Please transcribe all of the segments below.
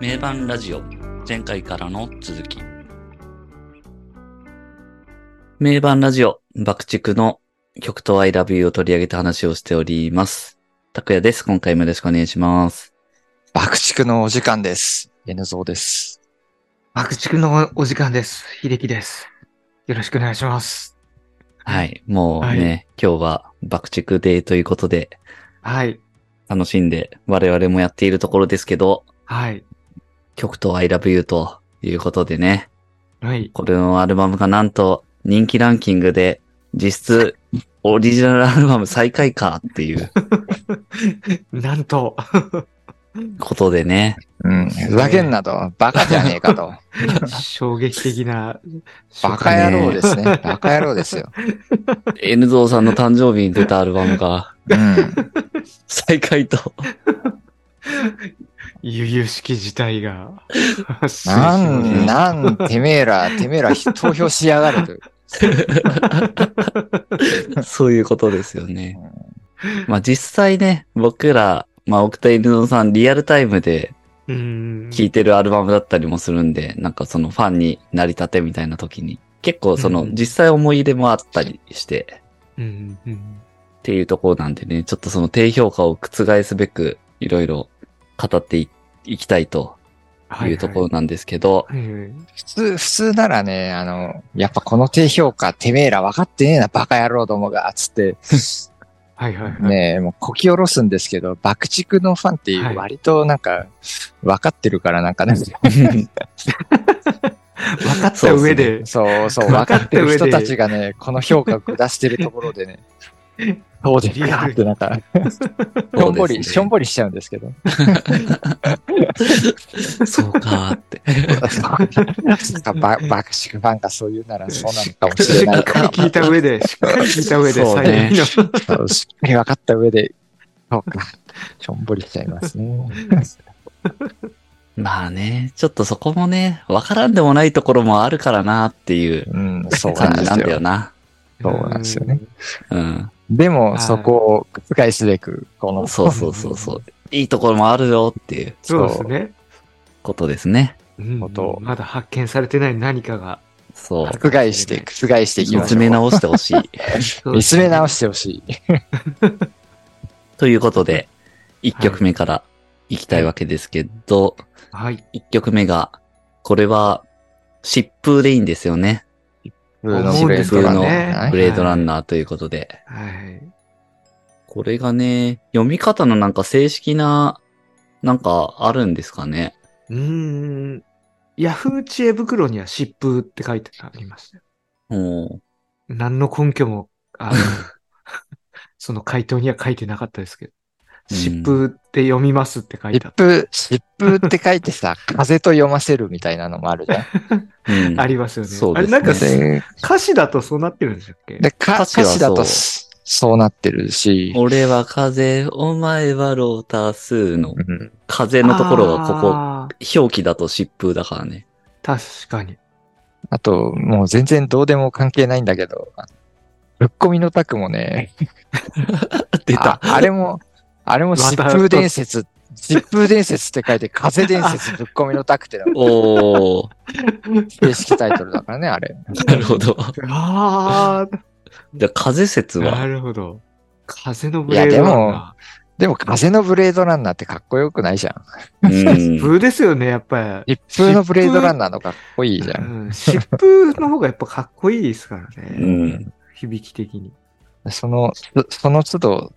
名盤ラジオ前回からの続き名盤ラジオ爆竹の曲と I love you を取り上げて話をしております。拓也です。今回もよろしくお願いします。爆竹のお時間です。N ゾーです。爆竹のお時間です。秀樹です。よろしくお願いします。はい。もうね、今日は爆竹デーということではい。楽しんで我々もやっているところですけど、はい。曲と I love you ということでね、はい。これのアルバムがなんと人気ランキングで実質オリジナルアルバム最下位かっていう なんと、ことでね、うん。ふざけんなと、バカじゃねえかと。衝撃的な、バカ野郎ですね。バカ野郎ですよ。N ゾーさんの誕生日に出たアルバムがうん。最下位と、悠々しき事態が。なん、なん、てめえら、てめえら投票しやがるという。そういうことですよね。まあ実際ね、僕ら、まあ奥田ゾーさんリアルタイムでうん。聴いてるアルバムだったりもするんで、なんかそのファンになり立てみたいな時に、結構そのうん実際思い入れもあったりして、うん。うん。っていうところなんでね、ちょっとその低評価を覆すべく、いろいろ語っていいきたいというところなんですけど、はいはい。普通、普通ならね、あの、やっぱこの低評価、てめえら分かってねえな、バカ野郎どもが、つって、はいはいはい。ねえ、もうこき下ろすんですけど、爆竹のファンってはい。割となんか、分かってるからなんかね、分かった上で、そうそう、分かってる人たちがね、この評価を下してるところでね、そうですかってなんか、しょんぼり、しょんぼりしちゃうんですけど。そうかーって。ば爆ァンがそう言うならそうなのかもししれないっかり聞いた上で、しっかり聞いた上で、そうねしっかり分かった上で、そうか、しょんぼりしちゃいますね。まあね、ちょっとそこもね、わからんでもないところもあるからなっていううん、そうな感じなん。だよな。そうなんですよねうん。でも、はいそこを覆すべく、この、そうそうそうそう。いいところもあるよっていうそうですね。ことですね。うんことまだ発見されてない何かが。そう。覆して、覆していき見ましょう。つめ直してほしい。見つめ直してほしい。ということで、1曲目から行きたいわけですけど、はい。1曲目が、これは、疾風でいいんですよね。風のブレードランナーねブレードランナーということで。はい。これがね、読み方のなんか正式な、なんかあるんですかね。うーん。ヤフー知恵袋には疾風って書いてありましたよ。も何の根拠も、あの、その回答には書いてなかったですけど。うん疾風って読みますって書いてあっ疾風、疾風って書いてさ、風と読ませるみたいなのもあるじゃん。う、うんた。ありますよね。そうですねあれなんかで、歌詞だとそうなってるんでしたっけ？でか歌詞は歌詞だとそそうなってるし、俺は風、お前はロータ数のうん風のところがここ、あ表記だと疾風だからね。ー確かに。あと、もう全然どうでも関係ないんだけど、ぶっ込みのタクもね、出ああれも、あれも疾風伝説、疾風伝説って書いて、風伝説ぶっ込みのタクってのがおー、正式タイトルだからね、あれ。なるほど。あじゃあ風説あ、なは、るほど。風のブレードランナでも、風のブレードランナーってかっこよくないじゃん。疾風ですよね、やっぱり。疾風のブレードランナーのかっこいいじゃ。うんん疾風の方がやっぱかっこいいですからうね。ん。響き的に。その、そその都度、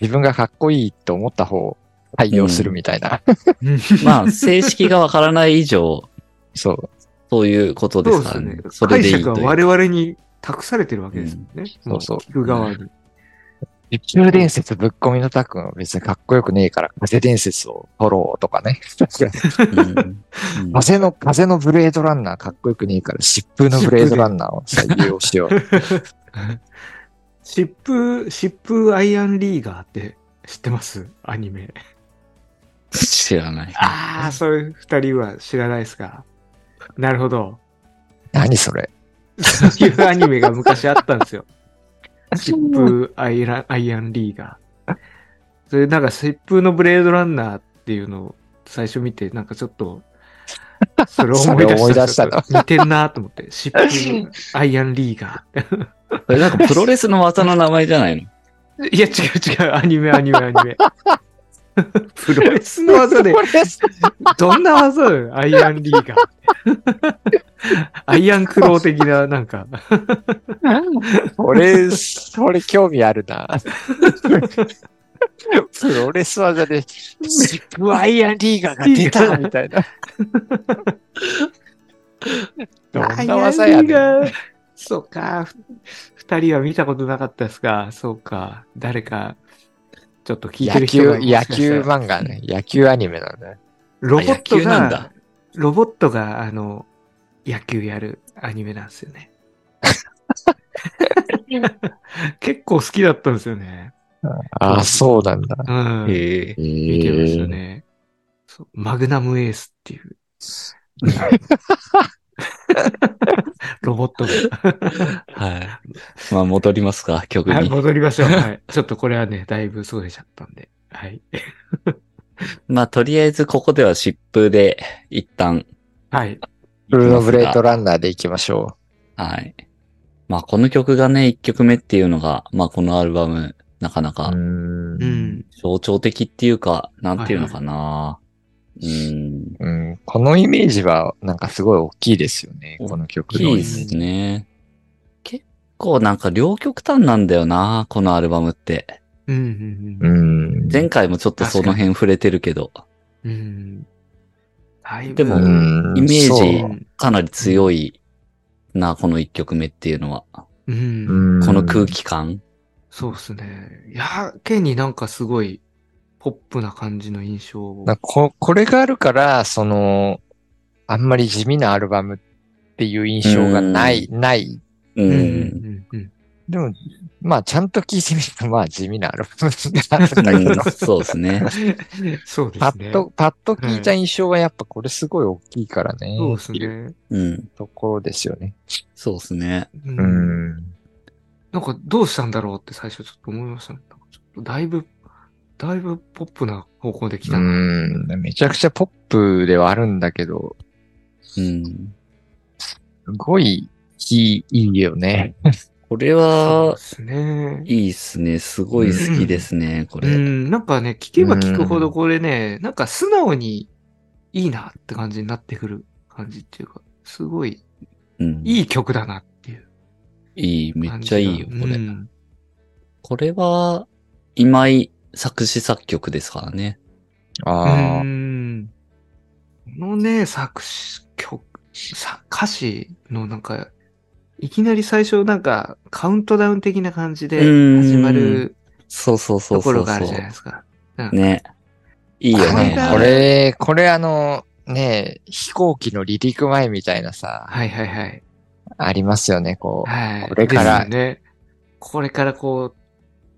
自分がかっこいいと思った方を採用するみたいな。まあ、正式がわからない以上、そう。そういうことでそうすからねですよね。。それ解でいいという。釈は我々に託されてるわけですもんね。うんそうそう聞く側に。疾風伝説ぶっ込みのタクは別にかっこよくねえから、風伝説を取ろうとかね。うんうん風の、風のブレードランナーかっこよくねえから、疾風のブレードランナーを採用しよう。疾風、疾風アイアンリーガーって知ってます？アニメ。知らない。ああ、そういう二人は知らないですか？なるほど。何それ？そういうアニメが昔あったんですよ。疾風アイラアイアンリーガー。それなんか疾風のブレードランナーっていうのを最初見て、なんかちょっと、それを思い出した。した似てんなと思って。シップ、アイアンリーガそれなんかプロレスの技の名前じゃないの？ー。いや、違う違う。アニメ、アニメ、アニメ。プロレスの技で、どんな技？だよ、アイアンリーガー。アイアンクロー的な、なんか。俺、それ興味あるな。プロレス技で、シップアイアンリーガーが出た みたいな。どんな技やねん。そうか。ふ二人は見たことなかったですか。そうか。誰か、ちょっと聞いて野球、る人が野したら球漫画ね。野球アニメなんだね。ロボットが、ロボットが、あの、野球やるアニメなんですよね。結構好きだったんですよね。ああ、そうなんだ。うん。へえ。見てましたね。そうマグナムエースっていう。ロボットが。はい。まあ戻りますか、曲はい、に。戻りましょう。はい。ちょっとこれはね、だいぶそれちゃったんで。はい。まあとりあえずここでは湿風で一旦はい。ブルーノブレートラランナーで行きましょはい。まあこの曲がね、一曲目っていうのが、まあこのアルバム、なかなう。かんう。ん。象徴的っていうか、なんていうのかな。うん。うん。このイメージは、なんかすごい大きいですよね。この曲のイメーいいですジ。ね。結構なんか両極端なんだよな、このアルバムって。うん。ううん。ん。前回もちょっとその辺触れてるけど、うん。でもうんイメージかなり強いな、この一曲目っていうのは。うん。うんこの空気感。そうですね。やけになんかすごい、ポップな感じの印象を。なここれがあるから、その、あんまり地味なアルバムっていう印象がない、ない。う。うんん。うん。でも、まあ、ちゃんと聞いてみると、まあ、地味なアルバムがあるんだけど、うんそうですね。そうですね。パッと、パッと聞いた印象はやっぱこれすごい大きいからね。そうですね。うん。ところですよね。そうですね。う。うんん。なんかどうしたんだろうって最初ちょっと思いましたね。なんかちょっとだいぶ、だいぶポップな方向で来たな。うん。めちゃくちゃポップではあるんだけど、うん。すごいいい、いいよね。これそうはで、すね。いいっすね。すごい好きですね、これ。うん、なんかね、聞けば聞くほどこれね、なんか素直にいいなって感じになってくる感じっていうか、すごいうん。いい曲だなっていういい、めっ。ちゃいいよ、これ。うんこれは、今井作詞作曲ですからね。ああ。うん。このね、作詞、曲、さ歌詞のなんか、いきなり最初なんかカウントダウン的な感じでうん始まるそうそうそうそうそう。ところがあるじゃないですか。ね。いいよね。これ、これあの、ね飛行機の離陸前みたいなさ、はいはいはい。ありますよね、こう。はい、これから。ね。これからこう、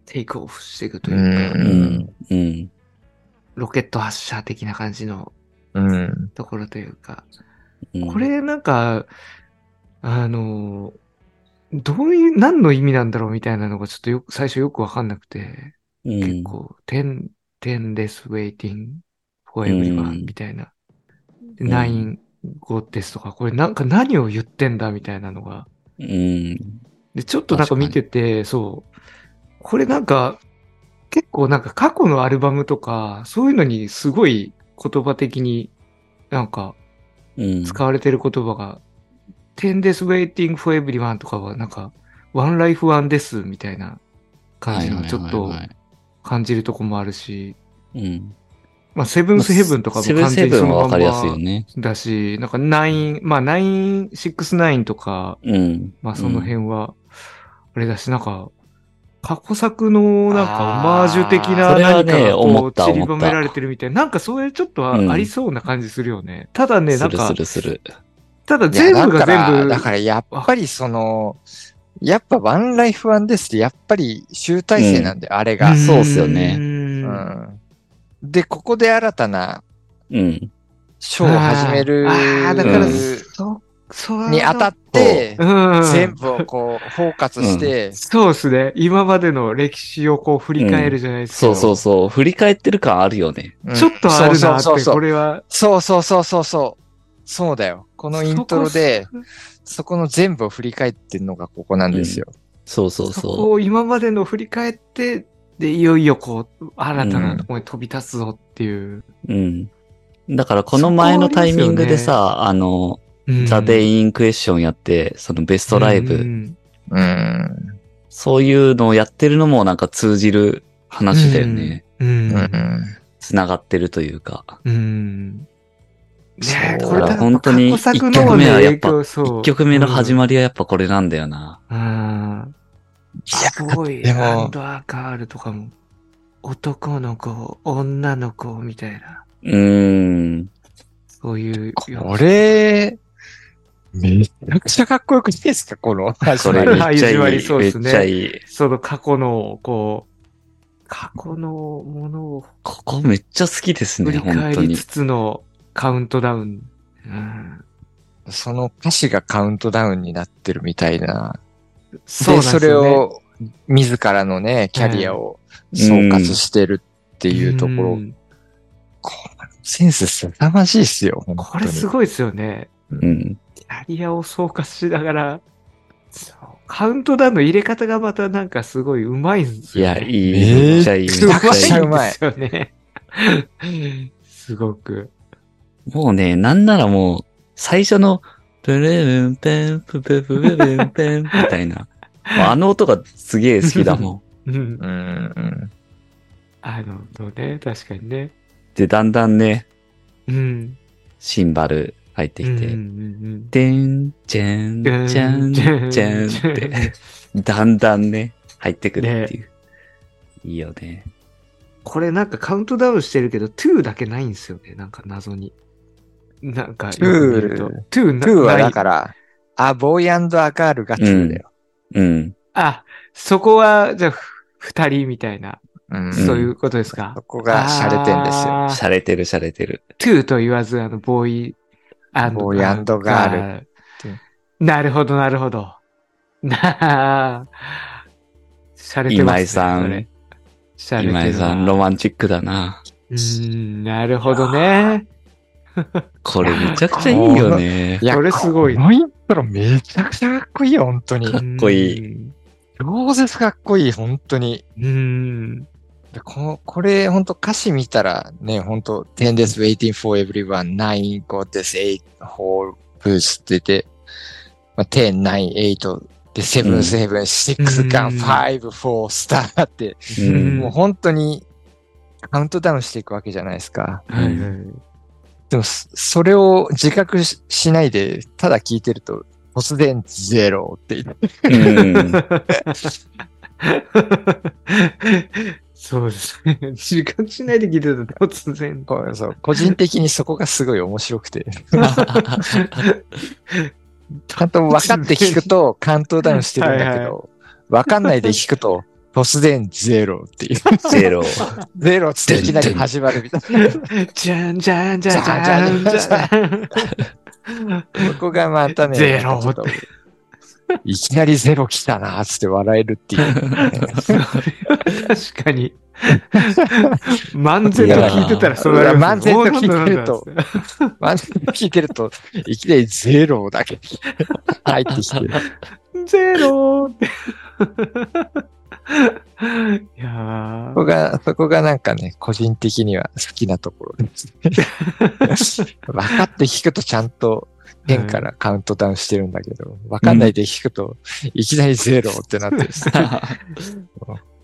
テイクオフしていくというか、うん、うん、ロケット発射的な感じのところというか、うん、これなんか、あの、どういう、何の意味なんだろうみたいなのがちょっとよく、最初よくわかんなくて、うん、結構、テンテンレスウェイティング、フォ for ーみたいな、うん、ン語ですとか、これなんか何を言ってんだみたいなのが。うん。で、ちょっとなんか見てて、そう。これなんか、結構なんか過去のアルバムとか、そういうのにすごい言葉的になんか使われてる言葉が、10 days waiting for everyone とかはなんか、one life one ですみたいな感じのちょっと感じるとこもあるし、まあ、セブンスヘブンとかも完全にそのまんはわかりやすいよまね。だし、なんか9、まあ9、69とか、うん。まあその辺は、あれだし、なんか、過去作のなんかオマージュ的な何かねがこう思った散りばめられてるみたいな、なんかそういうちょっとありそうな感じするよね。ただね、なんか。ただ全部が全部、だからやっぱりその、やっぱワンライフワンですって、やっぱり集大成なんで、あれが。そうっすよねううんんで、ここで新たなうん。ショーを始める。あーあーだからうんそっそうに当たって、うん。全部をこう、包括して、そうですね。今までの歴史をこう振り返るじゃないですか。そうそうそう。振り返ってる感あるよね。うんちょっとあるなって、そうそうそうそうこれは。そうそうそうそうそう。そうだよ。このイントロで、そこの全部を振り返ってるのがここなんですよ。そうそうそそこを今までの振り返って、で、いよいよこう、新たなところに飛び立つぞっていう。う。うん。だからこの前のタイミングでさ、あの、ザ・デイ・インクエッションやって、そのベストライブ、うんうん。そういうのをやってるのもなんか通じる話だよね。うん。うん。繋がってるというか。うん。ねこれ本当に一曲目はやっぱ。一曲目の始ままりはやっぱこれなんだよな。うん。すごい、ハンドアガールとかも、男の子、女の子みたいな、うーん。そういう。これ、めちゃくちゃかっこよくないですか？この始こまり。いい。始まりそうめっですねちゃいい。その過去の、こう、過去のものをここめっちゃ好きですね、振り本当に返りつ。つのカウントダウン。うん、その歌詞がカウントダウンになってるみたいな。そうで、それ。を、自らのね、キャリアを総括してるっていうところ、んこのセンス凄まじいっすよ。これすごいですよね。うん。キャリアを総括しながら、カウントダウンの入れ方がまたなんかすごい上手いんですよ、いや、ね。いい。めっちゃいい。めっめちゃうまいですよね。すごく。い。もうね、なんならもう、最初の、プレルンペン、プペプペペンペンみたいな。あの音がすげえ好きだもん。うん。うんうん。あの、のね、確かにね。で、だんだんね、うん。シンバル入ってきて、うんうんでん、じゃん、うんじゃん、じゃんって、だんだんね、入ってくるっていう。いいよね。これなんかカウントダウンしてるけど、2だけないんですよね。なんか謎に。なんかよく見ると。2な2はないだから、あ、ボーイアガールが2だよ。うん。あ、そこは、じゃあ、ふ二人みたいな、うん。そういうことですか？そ。こが洒落てんですよ。洒落てる洒落てる。2と言わず、あの、ボーイボーイガールなるほど、なるほど。なあ、しゃれてます、ね。今井さんそれ。しゃれてるな今井さん、ロマンチックだな。うーん、なるほどね。これめちゃくちゃいいよね。いや、これすごいこのイントロめちゃくちゃかっこいいよ、本当に。かっこいいい。超絶かっこいい、本当に。うーん。でこのこれ、本当歌詞見たらね、本当10 days waiting for everyone, 9 got this 8 whole boost って言って、まあ、10、9、8で、7、うん7、6、ガン、5、4、スターって、うんもう本当にカウントダウンしていくわけじゃないですか。はいはい。でも、そそれを自覚ししないで、ただ聞いてると、突然ゼロって言って、うん。そうですね。時間しないで聞いてたら突然。そう個人的にそこがすごい面白くて、ちゃんと分かって聞くとカウントダウンしてるんだけはいはいど、分かんないで聞くと、突然ゼロっていう。ゼロ。ゼロっていきなり始まるみたいじゃんじゃんじゃんじゃんじゃんじゃん。な。そこがまたね、ゼロっといきなりゼロ来たなーっつって笑えるっていう。確かに。漫然と聞いてたらそうなりますいや漫然と聞いてるとおーなんだなんだまあ、聞いてると、いきなりゼロだけ入ってきて。ゼローって。いやそこが、そこがなんかね、個人的には好きなところです。分かって聞くとちゃんと変からカウントダウンしてるんだけど、分かんないで聞くと、いきなりゼロってなってるんです。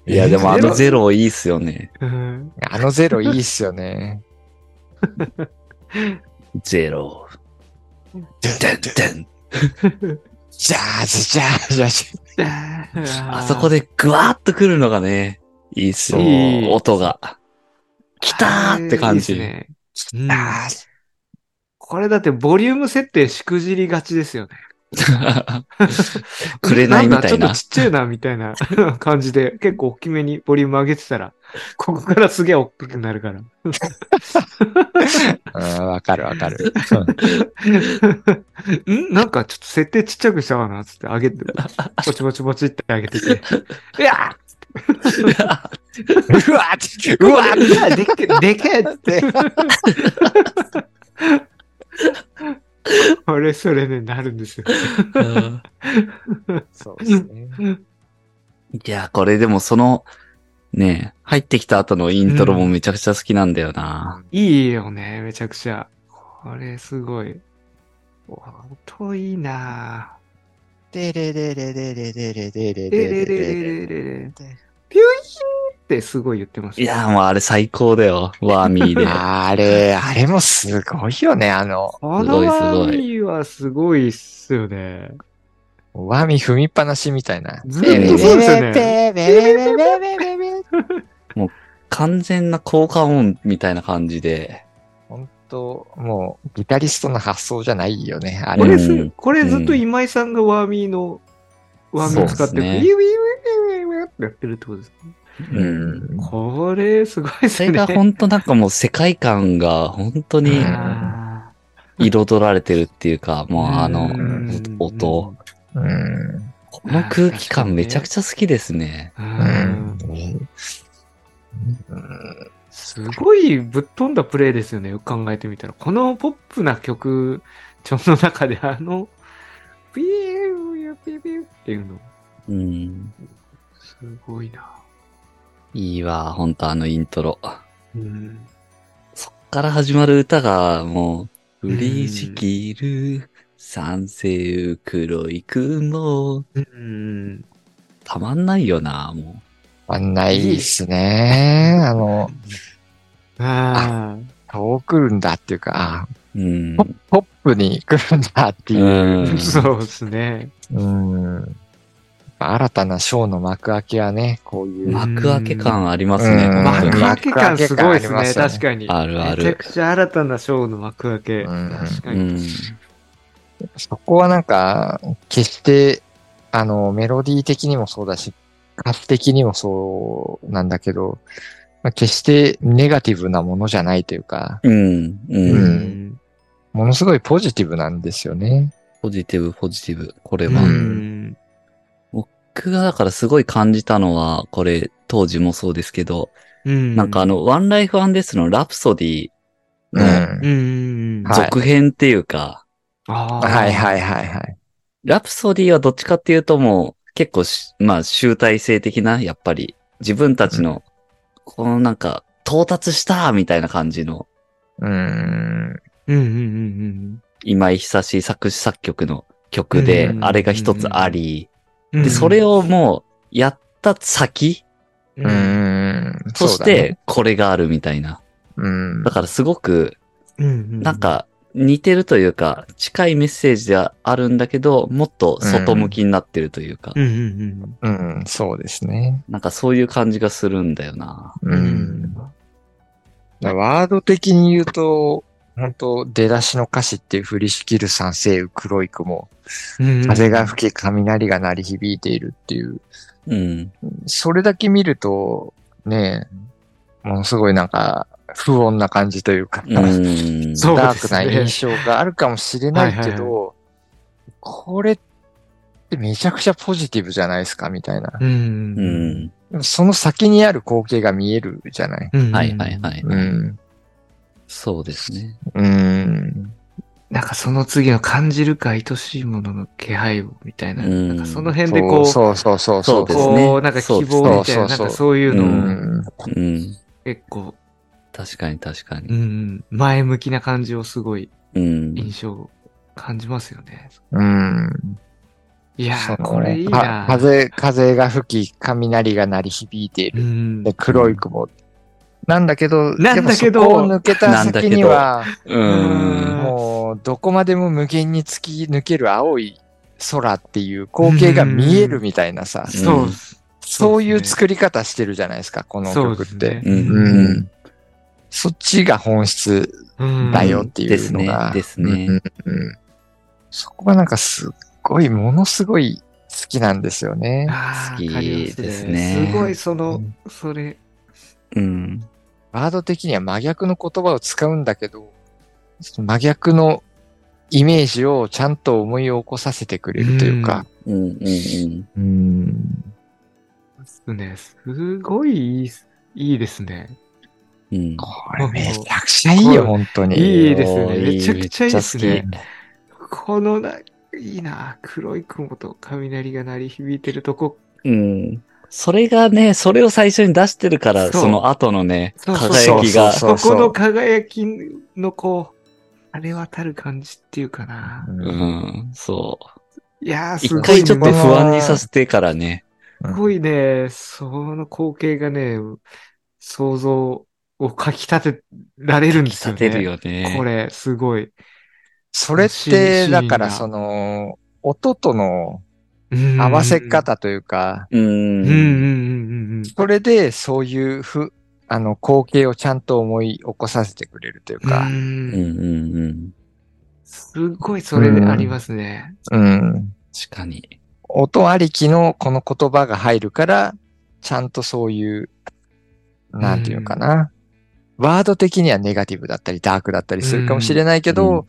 いや、でもあのゼロ？いいっすよね。あのゼロいいっすよね。ゼロ。でんでんジャーズ、ジャーズ、ジャーズ。あそこでグワーッと来るのがね、いいっすよ。音が。来たーって感じ。ねうんあーこれだってボリューム設定しくじりがちですよね。くれないみたいなんだちょっとちっちゃいな、みたいな 感じで、結構大きめにボリューム上げてたら、ここからすげえ大きくなるから。うん、わかるわかる。んなんかちょっと設定ちっちゃくしたかなつって上げて、ポチポチポチって上げてて、いやうわーうわーでけ、でけって。これそれね、なるんですよ。うんそうですね。いや、これでもその、ね、入ってきた後のイントロもめちゃくちゃ好きなんだよな。いいよね、めちゃくちゃ。これすごい。音いいなでれれれれれれれれれぁ。れレレレレレレレ。ピュイーンってすごい言ってます、いや、もうあれ最高だよ。ワーミーで。あれ、あれもすごいよね、あの。あのワーミーはすごいっすよね。ワーミー踏みっぱなしみたいな。ずっとそうですよね。もう完全な効果音みたいな感じで。本当もうギタリストの発想じゃないよね、あれ。これ,、これずっと今井さんがワーミーの、ワーミー使って、ウィウィウィウィウィウィってやってるってことですか。うん。これ、すごいっすね。それが本当なんかもう世界観が本当にあ彩られてるっていうか、ーもうあのうん音。うん。この空気感めちゃくちゃ好きですね。ううんん。うんすごいぶっ飛んだプレイですよね、よく考えてみたら。このポップな曲調の中であの、ピーューピーピーっていうの、うん。すごいな。いいわ、本当あのイントロ。うん。そっから始まる歌がもう、降りしきる、三世黒い雲、うん。たまんないよな、もあんないっすね。あの、あ遠くるんだっていうか、あう。うん。ポップに来るんだっていうう。あ、ん。そうですね。うん。新たなショーの幕開けはね、こういう。幕開け感ありますね。幕開け感すごいですね、すよね確かに。あるあるめちゃくちゃ新たなショーの幕開け。うん確かに。うん。そこはなんか、決して、あの、メロディー的にもそうだし、歌詞的にもそうなんだけど、まあ、決してネガティブなものじゃないというか、うん。う。うんんものすごいポジティブなんですよね。ポジティブ、ポジティブ。これうは。ん。僕がだからすごい感じたのは、これ、当時もそうですけど、うん。なんかあの、ワンライフワンデスのラプソディうん。の続編っていうか、あーはいはいはいはい。ラプソディはどっちかっていうともう結構し、まあ集大成的な、やっぱり自分たちの、このなんか到達したみたいな感じのうん。うんうんうん今井久し作詞作曲の曲でう、んあれが一つあり、うん。で、それをもうやった先？う、うんそうだねて、これがあるみたいな。うんだ。からすごく、うんなん、か似てるというか、近いメッセージではあるんだけど、もっと外向きになってるというか、うんうんうん、そうですね。なんかそういう感じがするんだよな。うん。ワード的に言うと、本当出だしの歌詞って降りしきる三星雨黒い雲、うん。風が吹き雷が鳴り響いているっていう、うん。それだけ見ると、ねものすごいなんか不穏な感じというか、うん。そうダークな印象があるかもしれないけはいはいど、これってめちゃくちゃポジティブじゃないですか、みたいな。う。うんその先にある光景が見えるじゃない。うん。はいはいはい。うん。そうですね。うん。なんかその次の感じるか愛しいものの気配をみたいな。うんなんかその辺でこう、そうそうそうそう。そうねこう、なんか希望みたいな、なんかそういううのをん。うん。結構、確かに確かうに。ん、前向きな感じをすごいうん。印象を感じますよね。うん。いやー、これいいかな風、風が吹き、雷が鳴り響いていうる。んで、黒い雲。なんだけど、なんだけどでもそこを抜けた先には、うん。もう、どこまでも無限に突き抜ける青い空っていう光景が見えるみたいなさ、そうう、そういう作り方してるじゃないですか、この曲って。うん。ううんん。そっちが本質うんだよっていうのが。ですねそこがなんかすっごい、ものすごい好きなんですよね。好きですねすごい、その、うんそれ、うん。ワード的には真逆の言葉を使うんだけど、その真逆のイメージをちゃんと思い起こさせてくれるというか。うんうんうん。うん。ですね。すごいいいいいですね。うん。これめちゃくちゃいいよ、本当に。いいですねめちゃくちゃいいですねこのな、いいな。黒い雲と雷が鳴り響いてるとこ。うん。それがね、それを最初に出してるから、その後のね、そうそう輝きが。そここの輝きのこう、あれ渡る感じっていうかな。ううんん、そう。いやー、す一ごい、ね。回ちょっと不安にさせてからね。すごいね、その光景がね、想像をかき立てられるんですよね。立てるよね。これ、すごい。それっシて、だからがその、音とのうん合わせ方というか、う。うん。うん。ん。うん。うん。それでそういうふ、あの、光景をちゃん。と思い起こさせてくれるといううん。かう、ん。うん。うん。うん。すごいそれでありますね。うん。確かに。音ありきのこの言葉が入るから、ちゃん。とそういう、なん。ていうのかな。ワード的にはネガティブだったりダークだったりするかもしれないけど、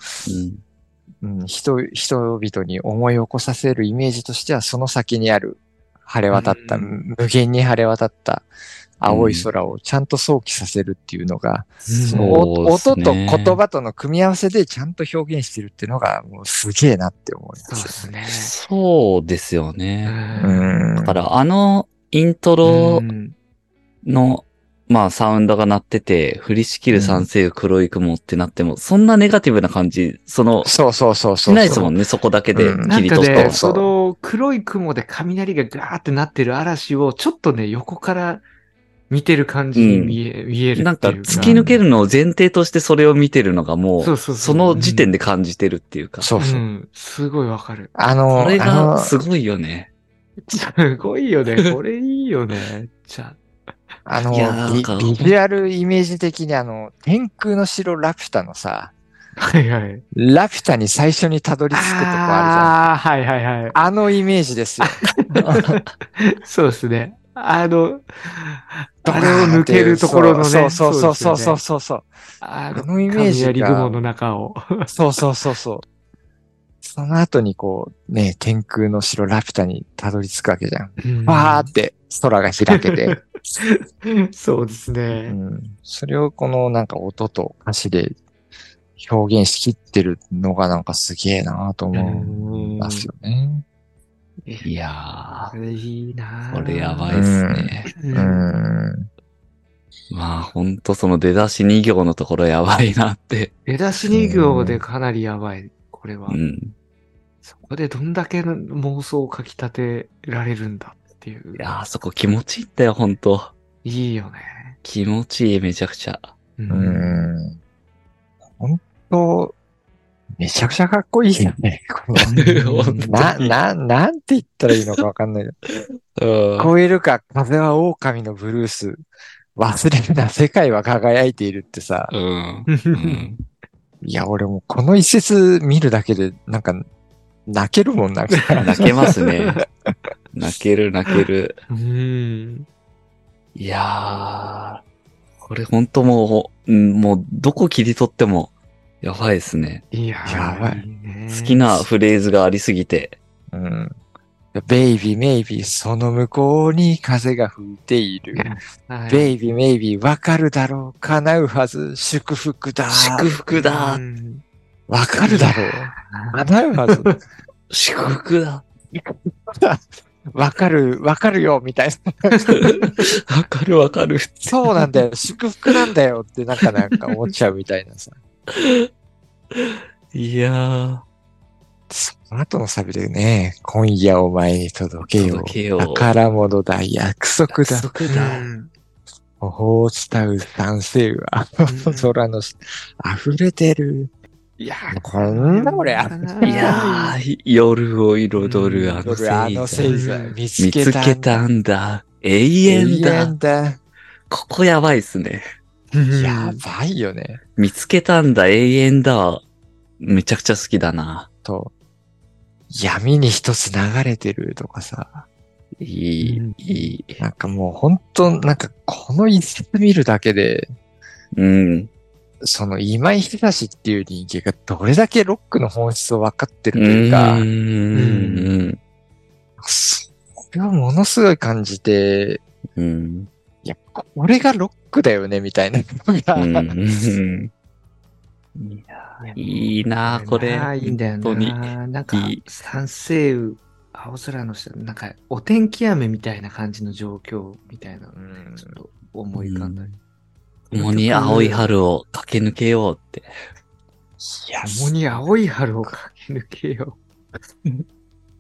うん。うん人、人々に思い起こさせるイメージとしては、その先にある晴れ渡った、うん無限に晴れ渡った青い空をちゃんと想起させるっていうのが、そうおっす音とね言葉との組み合わせでちゃんと表現してるっていうのが、もうすげえなって思いま。そうですすね。そうですよね。うん。だから、あのイントロうんの、まあ、サウンドが鳴ってて、降りしきる三星黒い雲ってなっても、そんなネガティブな感じ、その、そうそうそうそう。しないですもんね、そこだけでうんなんか切り取った。その黒い雲で雷がガーってなってる嵐をちょっとね、横から見てる感じに見え,、見える。なんか、突き抜けるのを前提としてそれを見てるのがもう、そうそうそうその時点で感じてるっていうか。そうそうう。ん、すごいわかる。あの、これがすごいよね。すごいよね。これいいよね。じゃあのビ、ビジュアルイメージ的にあの、天空の城ラピュタのさ、あ。はいはい。ラピュタに最初にたどり着くとこあるじゃん。あああ、はいはいはい。あのイメージですよ。そうですね。あの、ドカあれを抜けるところのね。そうそうそうそうそうそうそう。ああのイメージが雷雲の中を。そうそうそうそう。その後にこう、ね、天空の城ラピュタにたどり着くわけじゃん。わーって空が開けて、そうですうね。ん、それをこのなんか音と歌詞で表現しきってるのがなんかすげえなと思いますよね。いやこれいいなー、これやばいっすね。う。うんん。まあ、ほんとその出だし2行のところやばいなって。出だし2行でかなりやばい。これはう。ん。そこでどんだけの妄想をかき立てられるんだっていう。いやー、そこ気持ちいいんだよ、ほんと。いいよね。気持ちいい、めちゃくちゃ。う。うんん。本当めちゃくちゃかっこいいよね。な、な、なんて言ったらいいのかわかんない。聞こえるか、風は狼のブルース。忘れるな、世界は輝いているってさ。うん。うん。いや、俺もうこの一節見るだけで、なんか、泣けるもん、なんか。泣けますね。泣ける、泣ける。うん。いやー、これほんともう、うんもうどこ切り取っても、やばいですね。いやーやばいいね好きなフレーズがありすぎて。うん。ベイビー、メイビー、その向こうに風が吹いている。はいベイビー、メイビー、わかるだろう。叶うはず。祝福だ。祝福だう。んわかるだろう。叶うはず。祝福だ。わかる、わかるよ、みたいな。わかるわかる。そうなんだよ。祝福なんだよって、なんかなんか思っちゃうみたいなさ。いやー、その後のサビでね、今夜お前に届けよう。届けよう宝物だ、約束だ。約束うだ。ん頬を伝う男性は、うん 空の下溢れてる。いやーこんな俺あいやー、夜を彩るあの俺あの星座。星座見つ見けた。つけたんだ。永遠だ。だ。ここやばいっすね。うんやばいよね。見つけたんだ、永遠だ。めちゃくちゃ好きだな。と。闇に一つ流れてるとかさ、いい、うんいい。なんかもう本当なんかこの一節見るだけで、うん。その今井久志っていう人間がどれだけロックの本質を分かってるうというか、ん。うん。それをものすごい感じて、うん。いや、これがロックだよね、みたいなのが、うん。いや、いいなこれ。ああ、いいんだよ。な。なんかいい、三星雨、青空の下、なんか、お天気雨みたいな感じの状況みたいな、うんちょっと思い浮かんだり。共に青い春を駆け抜けようって。いや、共に青い春を駆け抜けよう。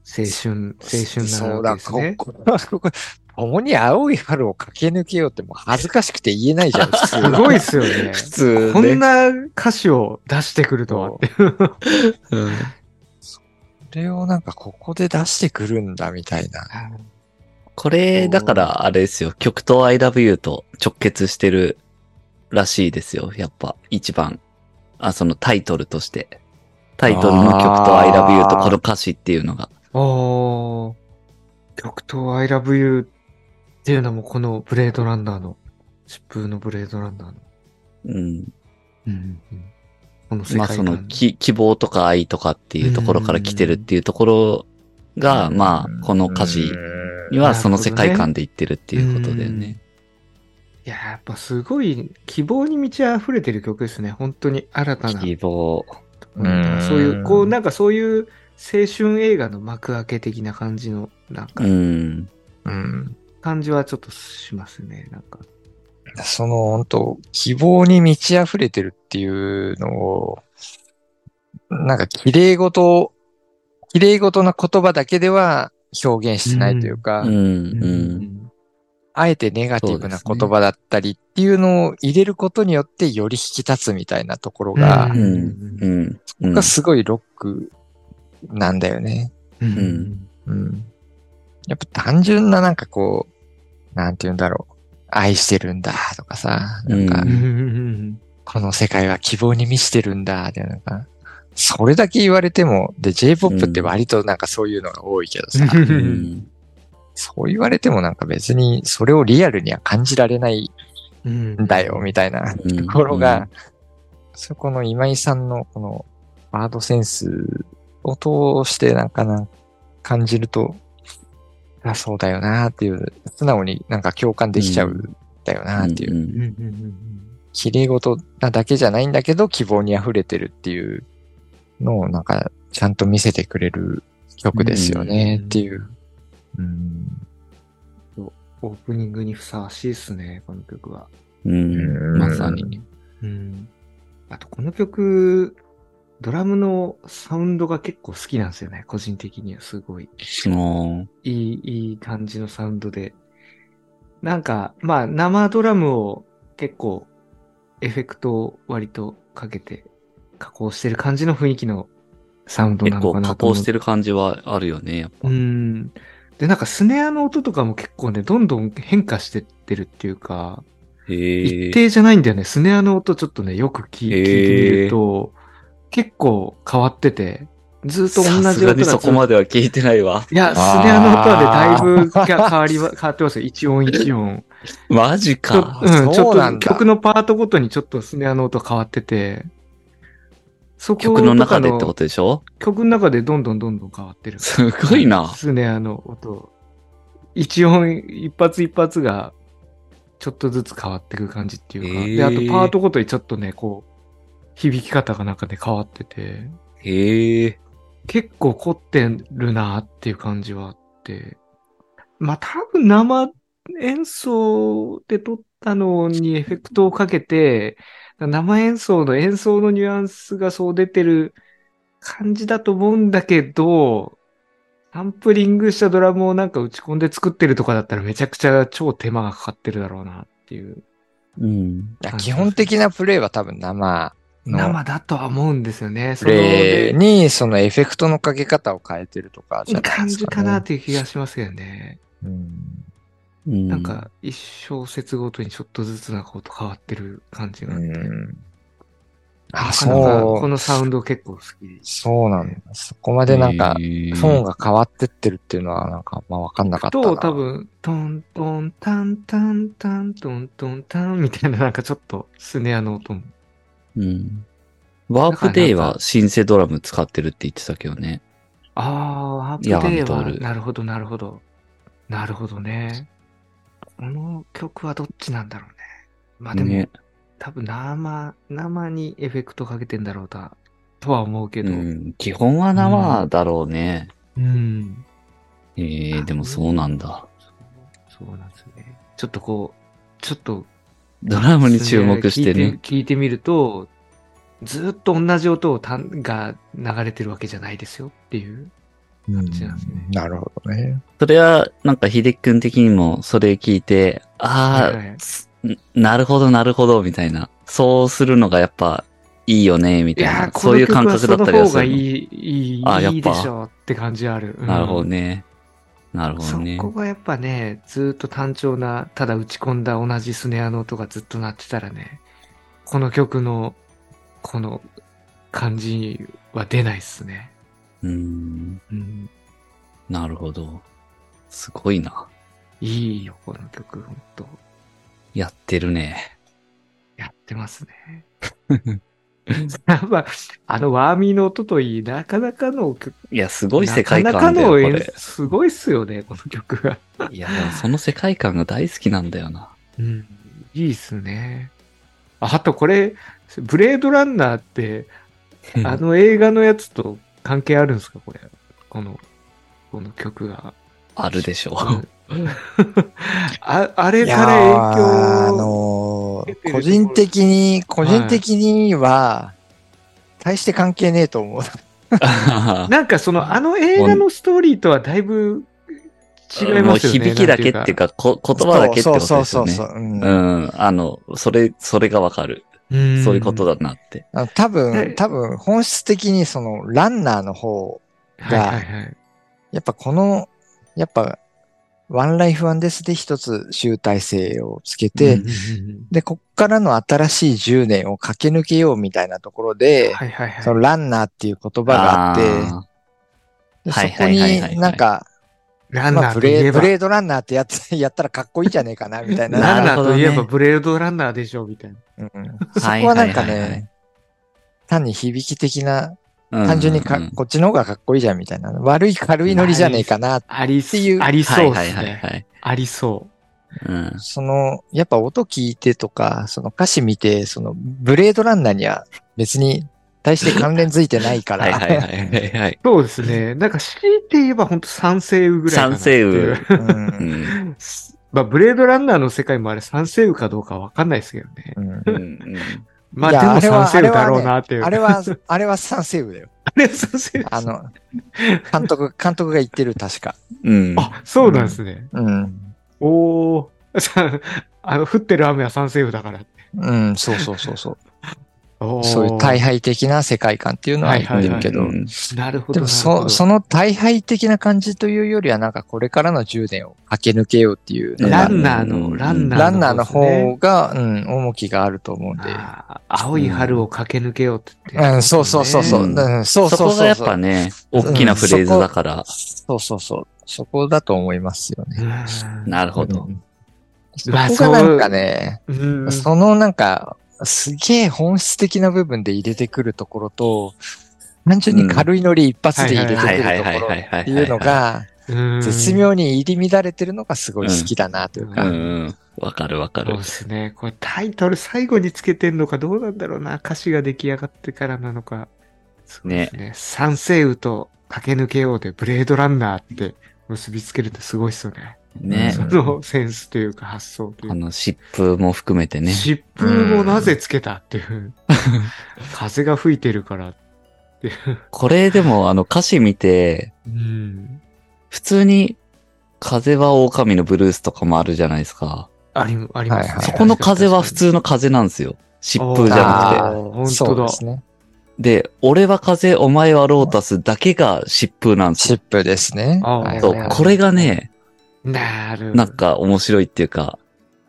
青春、青春そなうだ、こわけですね。こ、ここ、共に青い春を駆け抜けようってもう恥ずかしくて言えないじゃん、普通すごいっすよね。普通こんな歌詞を出してくるとはって。うんそれをなんかここで出してくるんだ、みたいな。これ、だから、あれですよ。曲と I love you と直結してるらしいですよ。やっぱ、一番。あ、そのタイトルとして。タイトルの曲と I love you とこの歌詞っていうのが。おー。曲と I love you っていうのもこのブレードランナーの、疾風のブレードランナーの。うん。うんこの世まあ。その、き、希望とか愛とかっていうところから来てるっていうところが、まあ、この歌詞にはその世界観で言ってるっていうことだよね。いや、やっぱすごい希望に満ち溢れてる曲ですね。本当に新たな。希望。うんそういう、こう、なんかそういう青春映画の幕開け的な感じの、なんかう、ん。うん。感じはちょっとしますね。なんか。その本当希望に満ち溢れてるっていうのを、なんか綺麗事、綺麗事な言葉だけでは表現してないというか、うん。うん。あえてネガティブな言葉だったりっていうのを入れることによってより引き立つみたいなところが、ううん。うん。うんがすごいロックなんだよね。うんんうん。やっぱ単純ななんかこう、なんて言うんだろう。愛してるんだとかさ、なんかこの世界は希望に満ちてるんだってなんか、それだけ言われても、で、J-POP って割となんかそういうのが多いけどさ。そう言われてもなんか別にそれをリアルには感じられないうんんだよ、みたいなとうんころが、そこの今井さんのこのワードセンスを通してなんかな感じると、あ、そうだよなっていう、素直になんか共感できちゃうんだよなっていう。綺麗事なだけじゃないんだけど、希望に溢れてるっていうのをなんかちゃんと見せてくれる曲ですよねっていう。うんオープニングにふさわしいですね、この曲は。うん。まさに。うん。あと、この曲、ドラムのサウンドが結構好きなんですよね、個人的にはすごい。もいい、いい感じのサウンドで。なんか、まあ、生ドラムを結構、エフェクトを割とかけて加工してる感じの雰囲気のサウンう、ドなの結構加かなと思う。工してる感じはあるよね、やっぱ。うん。で、なんかスネアの音とかも結構ね、どんどん変化してってるっていうか。一定じゃないんだよね。スネアの音ちょっとね、よく聞聞いてみると、結構変わってて、ずっと同じ音がそこまでは聞いてないわ。いや、スネアの音はね、だいぶが変わりは、変わってますよ。一音一音。マジか。うん、ちょっと曲のパートごとにちょっとスネアの音変わってて、そこ曲の中でってことでしょ？曲の中でどんどんどんどん変わってる。すごいな。スネアの音。一音、一発一発が、ちょっとずつ変わっていく感じっていうか。へーで、あとパートごとにちょっとね、こう、響き方がなんかで変わってて、へえ。結構凝ってるなっていう感じはあって。まあ多分生演奏で撮ったのにエフェクトをかけて、生演奏の演奏のニュアンスがそう出てる感じだと思うんだけど、サンプリングしたドラムをなんか打ち込んで作ってるとかだったらめちゃくちゃ超手間がかかってるだろうなっていう。うん。基本的なプレイは多分生の生だとは思うんですよね。そプのレイにそのエフェクトのかけ方を変えてるとかじゃない感ですか、ね。じかなっていう気がしますけどね。うんなんか、一小節ごとにちょっとずつなんかこと変わってる感じがあって。うんあ、そう、このサウンド結構好き。そうなんだ。そこまでなんか、トーンが変わってってるっていうのは、なんか、まあわかんなかったな。と、多分、トントンタンタンタントントンタンみたいななんかちょっとスネアの音も。うん。ワープデイはシンセドラム使ってるって言ってたけどね。ああ、ワープヤデーは、なるほど、なるほど。なるほどね。この曲はどっちなんだろうね。まあでも、ね。多分生、生にエフェクトかけてんだろうな、とは思うけど。ううん。ん。基本は生だろうね。うん、ええでもそうなんだ。そうなんですね。ちょっとこう、ちょっと、ドラムに注目してね。聞いて。聞いてみると、ずっと同じ音をたんが流れてるわけじゃないですよっていう。うんじなんですねなるほどね。それは、なんか、秀樹くん的にも、それ聞いて、ああ、はいはいつなるほど、なるほど、みたいな。そうするのがやっぱ、いいよね、みたいな。こそういう感覚だったりはするの。の方がいい、いい、あやっぱ？いいでしょうって感じある。うんなるほどね。なるほどそね。こがやっぱね、ずっと単調な、ただ打ち込んだ同じスネアの音がずっと鳴ってたらね、この曲の、この感じは出ないっすね。うーん。うん、なるほど。すごいな。いいよ、この曲、ほんと。やってるね。やってますね。やっぱ、あのワーミーの音といい、なかなかの曲、いや、すごい世界なか観だよ、こなかの演れ。すごいっすよね、この曲が。いや、その世界観が大好きなんだよな。うん、いいっすね。ああとこれ、ブレードランナーって、あの映画のやつと関係あるんですか？これ。この、この曲が。あるでしょあ あれから影響あのー個人的に、個人的には、大して関係ねえと思う。なんかその、あの映画のストーリーとはだいぶ違いますよね。響きだけっていうか、か、こ言葉だけってことですよね。そうそうそうそう。うんうん。あの、それ、それがわかる。うんそういうことだなって。多はい分、多分、本質的にその、ランナーの方、はいはいはい。やっぱこの、やっぱ、ワンライフワンデスで一つ集大成をつけて、で、こっからの新しい10年を駆け抜けようみたいなところで、はいはいはい。そのランナーっていう言葉があって、あではいそこはいはいはいになんか、ランナーといえば、ブレードランナーってやつ やったらかっこいいんじゃねえかな、みたいな。ランナーといえばブレードランナーでしょ、みたいな。うんそこはなんかはいはいはいはいね、単に響き的な、ー単純にか、うんうんこっちの方がかっこいいじゃん、みたいな。悪い軽いノリじゃねえかな。ありていうありそうはいですね。はいはいはい。ありそうん。その、やっぱ音聞いてとか、その歌詞見て、その、ブレードランナーには別に対して関連づいてないかはいら。はいはいはいはい。う。そうですね。なんか強いて言えば本当三星雨ぐらいかな三っていう。星雨。うんうん。まあ、ブレードランナーの世界もあれ三星雨かどうかわかんないですけどね。うん まあ、でも三あれは星雨だろうなっていう。あれは、あれはサンセウだよ。あれ三星雨あの、監督、監督が言ってる、確か。うん。あ、そうなんですね。うん。おー。さ あの、降ってる雨は三星雨だから。うん、そうそうそうそう。そういう大敗的な世界観っていうのは言ってるけどう、んなるほど。でもそ、その、の大敗的な感じというよりは、なんかこれからの10年を駆け抜けようっていうのが、ランナーの、ランナーの、ランナーの方が、うん、重きがあると思うんで。青い春を駆け抜けようって言って、うん、そうそうそうそう。うんうん、そうそそうそう。こがやっぱね、大きなフレーズだから。そうそうそう。そこだと思いますよね。うん。なるほどう。んそまあこがなんかね、うんそのなんか、すげえ本質的な部分で入れてくるところと、単純に軽いノリ一発で入れてくるところっていうのが、絶妙に入り乱れてるのがすごい好きだなといううか。うん。わかるわかるそうで。すね。これタイトル最後につけてんのかどうなんだろうな。歌詞が出来上がってからなのか。そうですね。三星雨と駆け抜けようでブレードランナーって結びつけるってすごいっすよね。ねそ。のセンスというか発想というか。あの、湿風も含めてね。疾風もなぜつけたっていう。風が吹いてるからっていう。これでも、あの、歌詞見て、うん。普通に、風は狼のブルースとかもあるじゃないですか。あり、ありますね。はいはいそこの風は普通の風なんですよ。疾風じゃなくあー本当だそうで。すね。て。で、俺は風、お前はロータスだけが疾風なんですよ。チップですね。そうこれがね、なる。なんか面白いっていうか、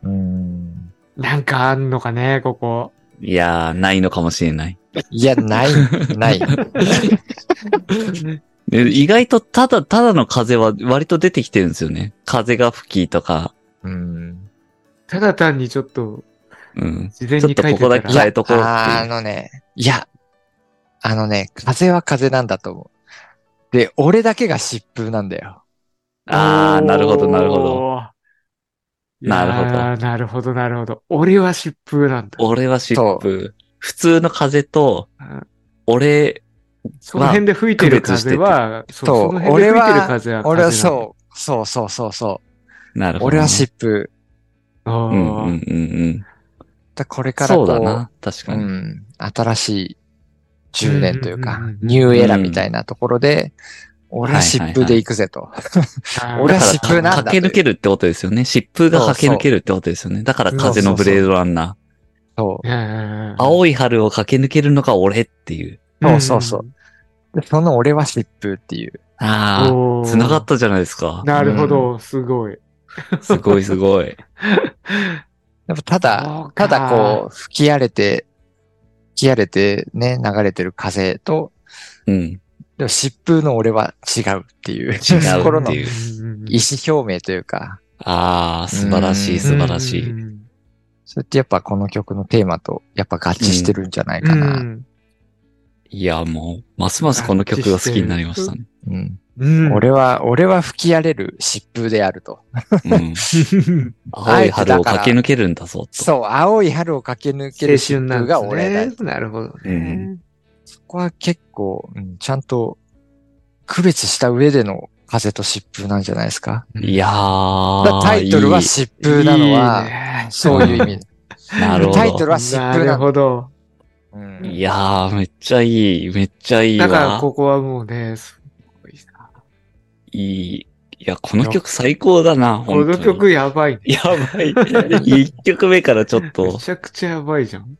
うん。なんかあんのかね、ここ。いやー、ないのかもしれない。いや、ない、ない。で意外とただ、ただの風は割と出てきてるんですよね。風が吹きとか、うん。ただ単にちょっと、うん。自然ちょっとここだに書いてたらけ変えとこうってあいう。のね、いや、あのね、風は風なんだと思う。で、俺だけが疾風なんだよ。ああ、なるほど、なるほど。ど。なるほどなるほど、なるほど。俺は疾風なんだ。俺は疾風。普通の風と、うん俺、その辺で吹いてる風は、そうそうその辺で吹いてる風は風俺はう。そう、そうそうそうそう。なるほど、俺は疾風。あうんうんーうんうん。だこれからこそううだな。確かに。うん、新しい10年というかうんうんうんうん、ニューエラみたいなところで、俺は疾風で行くぜと。俺は疾風なんだ駆け抜けるってことですよね。疾風が駆け抜けるってことですよね。だから風のブレードランナそう。青い春を駆け抜けるのが俺っていう。そうそうそうその俺は疾風っていう。ああ、繋がったじゃないですか。なるほど、すごい。すごいすごい。やっぱたそだただこう、吹き荒れて、吹き荒れてね、流れてる風と、うん。でも疾風の俺は違うっていう、違うところの意思表明というか、ああ、素晴らしうんい素晴らしい。うんそれってやっぱこの曲のテーマとやっぱ合致してるんじゃないかうな。んいや、もう、ますますこの曲が好きになりましたね。うんうん。俺は、俺は吹き荒れる疾風であると。うん。青い春を駆け抜けるんだぞ、と。そう、青い春を駆け抜ける疾風が俺だ。なるほどうね。そこは結構、うんちゃんと区別した上での風と疾風なんじゃないですか？いやー。タイトルは疾風なのは、いいねそういう意味。なるほど。タイトルは疾なる風なの。ほど。うんいやー、めっちゃいい。めっちゃいいわ。だからここはもうね、すごいな。いい。いや、この曲最高だな、こ本当に。の曲やばいね。やばい。一曲目からちょっめと、ちゃくちゃやばいじゃん。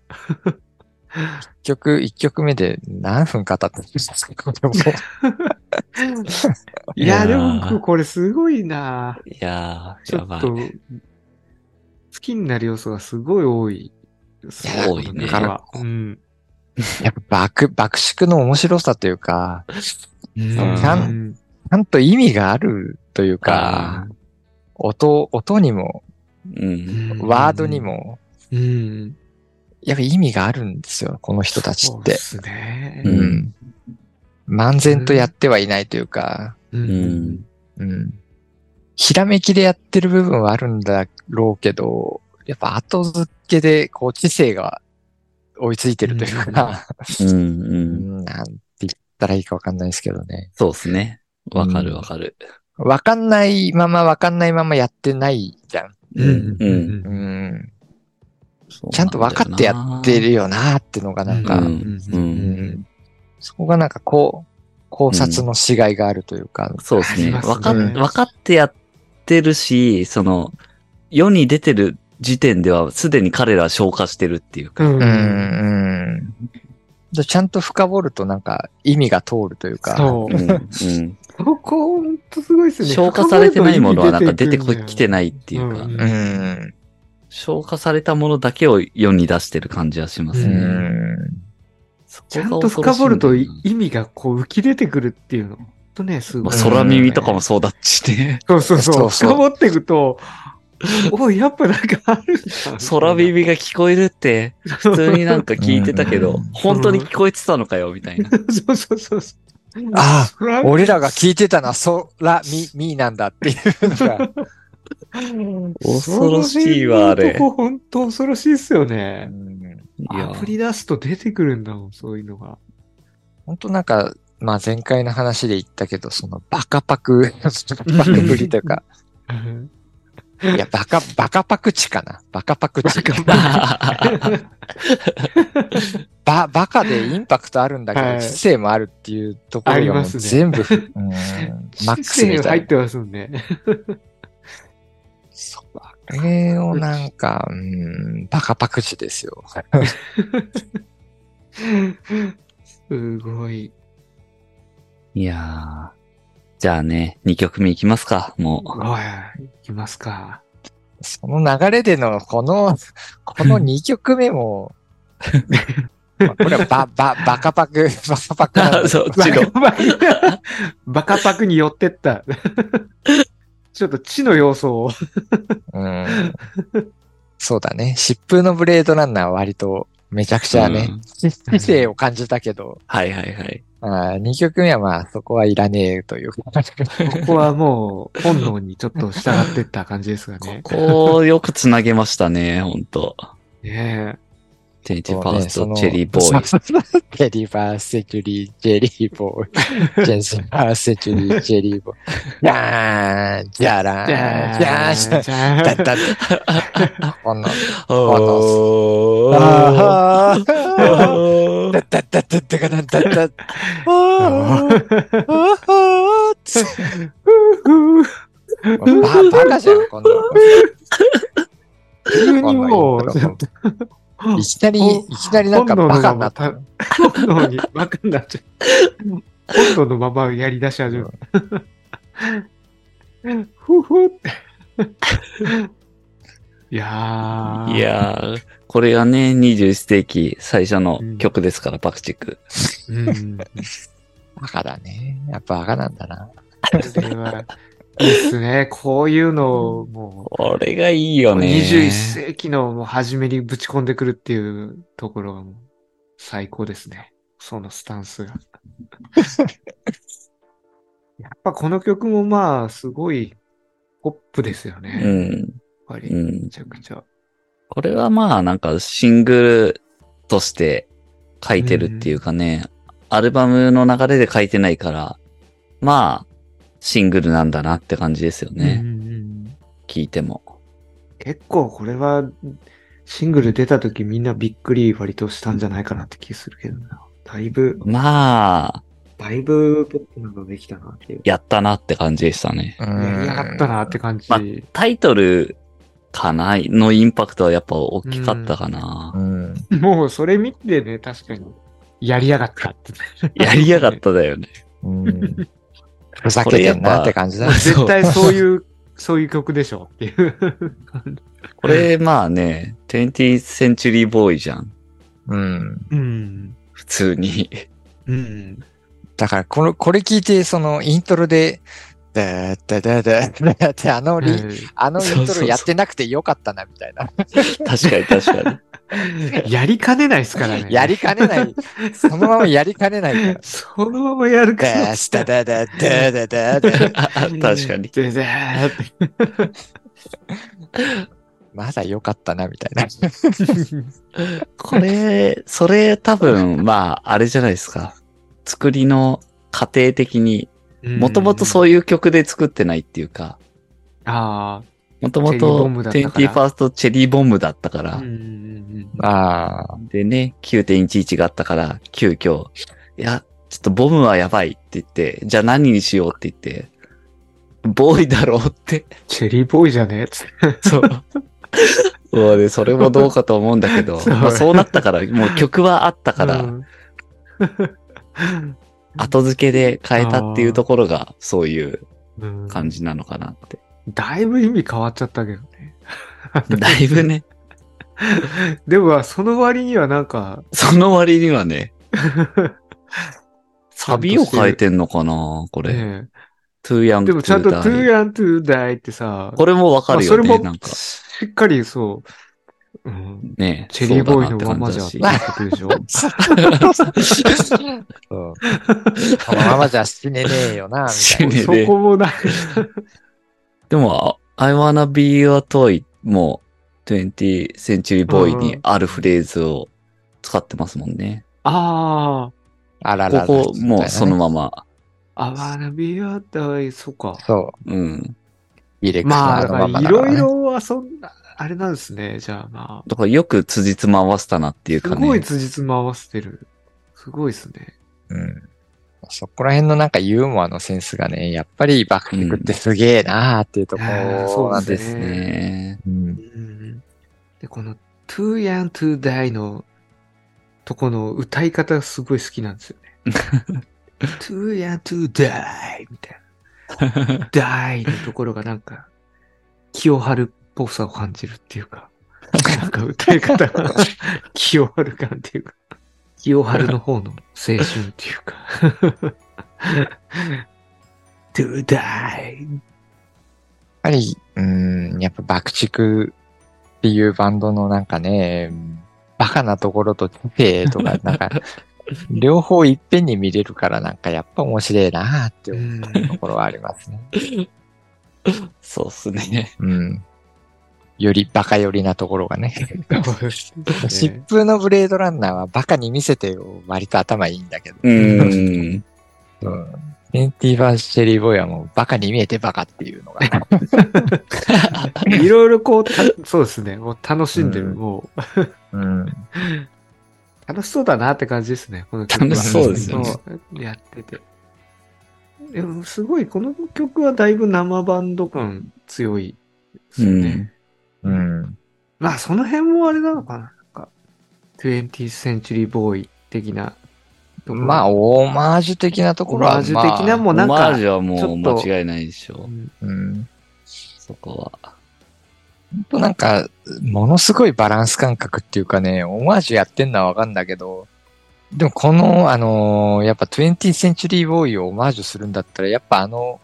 一曲、一曲目で何分語ってるんですかでも いや、でもこれすごいな。いやー、ちょっと、やばい。好きになる要素がすごい多い。や多いねだから、うん。やっぱ爆、爆縮の面白さというか、うんちゃんちゃんと意味があるというか、音、音にも、うん。ワードに。も、うん。やっぱ意味があるんですよ、この人たちって。そうですね。ううんん。漫然とやってはいないというか、ううん。うん。ひらめきでやってる部分はあるんだろうけど、やっぱ後付けで、こう、知性が追いついてるというか、うん。ううん。ん、なんて言ったらいいかわかんないですけどね。そうですね。わかるわかる。わかんないままわかんないままやってないじゃん。うん。うんうん。ちゃんと分かってやってるよなーってのがなんか、ううんんうんそこがなんかこう、考察のしがいがあるというか、そうですね。ありますねわかっ、わかってやってるし、その、世に出てる時点ではすでに彼らは消化してるっていうか。うん。うん、ちゃんと深掘るとなんか意味が通るというか、そうう。ん。うん。そこ、ほんとすごいですね。消化されてないものはなんか出てこきていないっていうか、うんうん。消化されたものだけを世に出してる感じはしますうね。ん。そこちゃんがと深掘ると意味がこう浮き出てくるっていうの。ほんとね、すごい。まあ、空耳とかもそうだっちね。そうそうそう。深掘っていくと、おい、やっぱなんかある。空耳が聞こえるって、普通になんか聞いてたけどうん、本当に聞こえてたのかよ、みたいな。そうそうそうそう。あ空俺らが聞いてたのは空、み、みなんだっていうのが、恐ろしいわあれ本当恐ろしいっすようね。んいやア、プリ出すと出てくるんだもん、そういうのが。本当なんか、まあ前回の話で言ったけど、そのバカパク、バカぶりとか、いや、バカ、バカパクチかな。バカパクチ。バ、バカでインパクトあるんだけど、はい知性もあるっていうところが全部、うん、マックスみたいな。入ってますもんね。れをなんか、うん、バカパクチですよ。すごい。いやー。じゃあね、2曲目いきますか、もう。はい、行きますか。その流れでの、この、この2曲目も、まあこれはバ、バ、バカパク、バカパクあ、そバカパクに寄ってった。ちょっと知の要素を。うん。そうだね。疾風のブレードランナーは割とめちゃくちゃね、知性を感じたけど、はいはいはい。あ2曲目はまあそこはいらねえというか。ここはもう本能にちょっと従ってった感じですがね。こう、よくつなげましたね、ほんと。ねテニィファースト、チェリーボーイ。チェリーファースト、チェリー、チェリーボーイ。チェリーファースト、チェリー、チェリーボーイ。やーん、じゃらー、じゃーん、じゃーん、だだこの、この、あー、だだだだだかなんだだ、あー、あー、つ、ふー、バカじゃん、こんな。急にもう、いきなり、いきなりなんかバカになった。本能にバカになっちゃう。本能のままやり出し始めた。ふふって。いやー。いやー、これがね、21世紀最初の曲ですから、バクチク。うん。バカだね。やっぱバカなんだな。これはいいっすね。こういうのをもこれがいいうよね。21世紀のもう初めにぶち込んでくるっていうところがもう最高ですね。そのスタンスが。やっぱこの曲もまあ、すごいポップですよね。うやっん。ぱり、うんめちゃくちゃ。これはまあなんかシングルとして書いてるっていうかね、アルバムの流れで書いてないから、まあ、シングルなんだなって感じですよね。うんうんうん聞いても。結構これは、シングル出た時みんなびっくり割としたんじゃないかなって気するけどな。だいぶ、まあ、だいぶポップなのできたなっていう。やったなって感じでしたね。ややりやがったなって感じ。まタイトルかなのインパクトはやっぱ大きかったかな。うん。もうそれ見てね、確かに。やりやがったって。やりやがっただよね。うん。ふざけてんなって感じだもう。絶対そういう、そういう曲でしょっていう。これまあね、20th Century Boy じゃん。うん。うん。普通に。うん。だから、この、これ聞いて、その、イントロで、だーだだだだって、あのリ、あのイントロやってなくてよかったな、みたいな。確かに確かに。やりかねないですからね。やりかねない。そのままやりかねないから。そのままやるかだら。ーだだだだだだだ。あ 確かに。まだよかったな、みたいな。これ、それ多分、まあ、あれじゃないですか。作りの過程的に、もともとうそういう曲で作ってないっていうか、ん。あもともとムだったから20ファーストチェリーボムだったかあ。らああ。でね、9.11があったから、急遽、いや、ちょっとボムはやばいって言って、じゃあ何にしようって言って、ボーイだろうって。チェリーボーイじゃねえつ。そう。もうね、それもどうかと思うんだけど、そうまあそうなったから、もう曲はあったから、うん後付けで変えたっていうところが、そういううん感じなのかなって。だいぶ意味変わっちゃったけどね。だいぶね、でも、その割にはなんか、その割にはね、サビを変えてんのかなこれ。ね too young でもちゃんと to too die young to die ってさ、これもわかるよね、まあそれもなんか。しっかりそう、うん、ねチェリーボーイのままじゃってことでしょ？このままじゃ死ねねえよな、みたいな。そこもなんか、でも、I wanna be your toy も 20th century boy にあるフレーズを使ってますもんね。ああららら。ここもうそのまま。あ、I wanna be your toy そっか。そう。うん。リレックスまあ、いろいろ遊んだ、あれなんですね、じゃあまだからよく辻褄合わせたなっていうあ。すかね。ごい辻褄合わせてる。すごいですね。うん。そこら辺のなんかユーモアのセンスがね、やっぱりバクティクってすげえなーっていうところなんで。うですすですね。うん。うんで、この too young to die のとこの歌い方すごい好きなんですよね。too young to die みたいな。die のところがなんか、清春っぽさを感じるっていうか、なんか歌い方が清春感っていうか。清春の方の青春っていうか。to die. やっぱり、うん、やっぱ爆竹っていうバンドのなんかね、バカなところと知性とか、なんか、両方いっぺんに見れるからなんかやっぱ面白いなって思うところはありますね。そうっすね。うん。よりバカ寄りなところがね。疾ね風のブレードランナーはバカに見せて割と頭いいんだけど。うーん。うん。テンティーバーシェリーボーイはもうバカに見えてバカっていうのが。いろいろこう、たそうですね。もう楽しんでる。うんもう、うん。楽しそうだなって感じですね。この楽しそうですよねやってて。でも、すごい、この曲はだいぶ生バンド感強いですよね。うん。まあ、その辺もあれなのかな。なんか、20th Century Boy 的な。まあ、オーマージュ的なところは、オマージュ的なもうなんかオマージュはもうちょっと間違いないでしょう。んうん。そこは。ほんとなんか、ものすごいバランス感覚っていうかね、オマージュやってんのはわかんだけど、でもこの、あのーやっぱ 20th Century Boy をオマージュするんだったら、やっぱあの、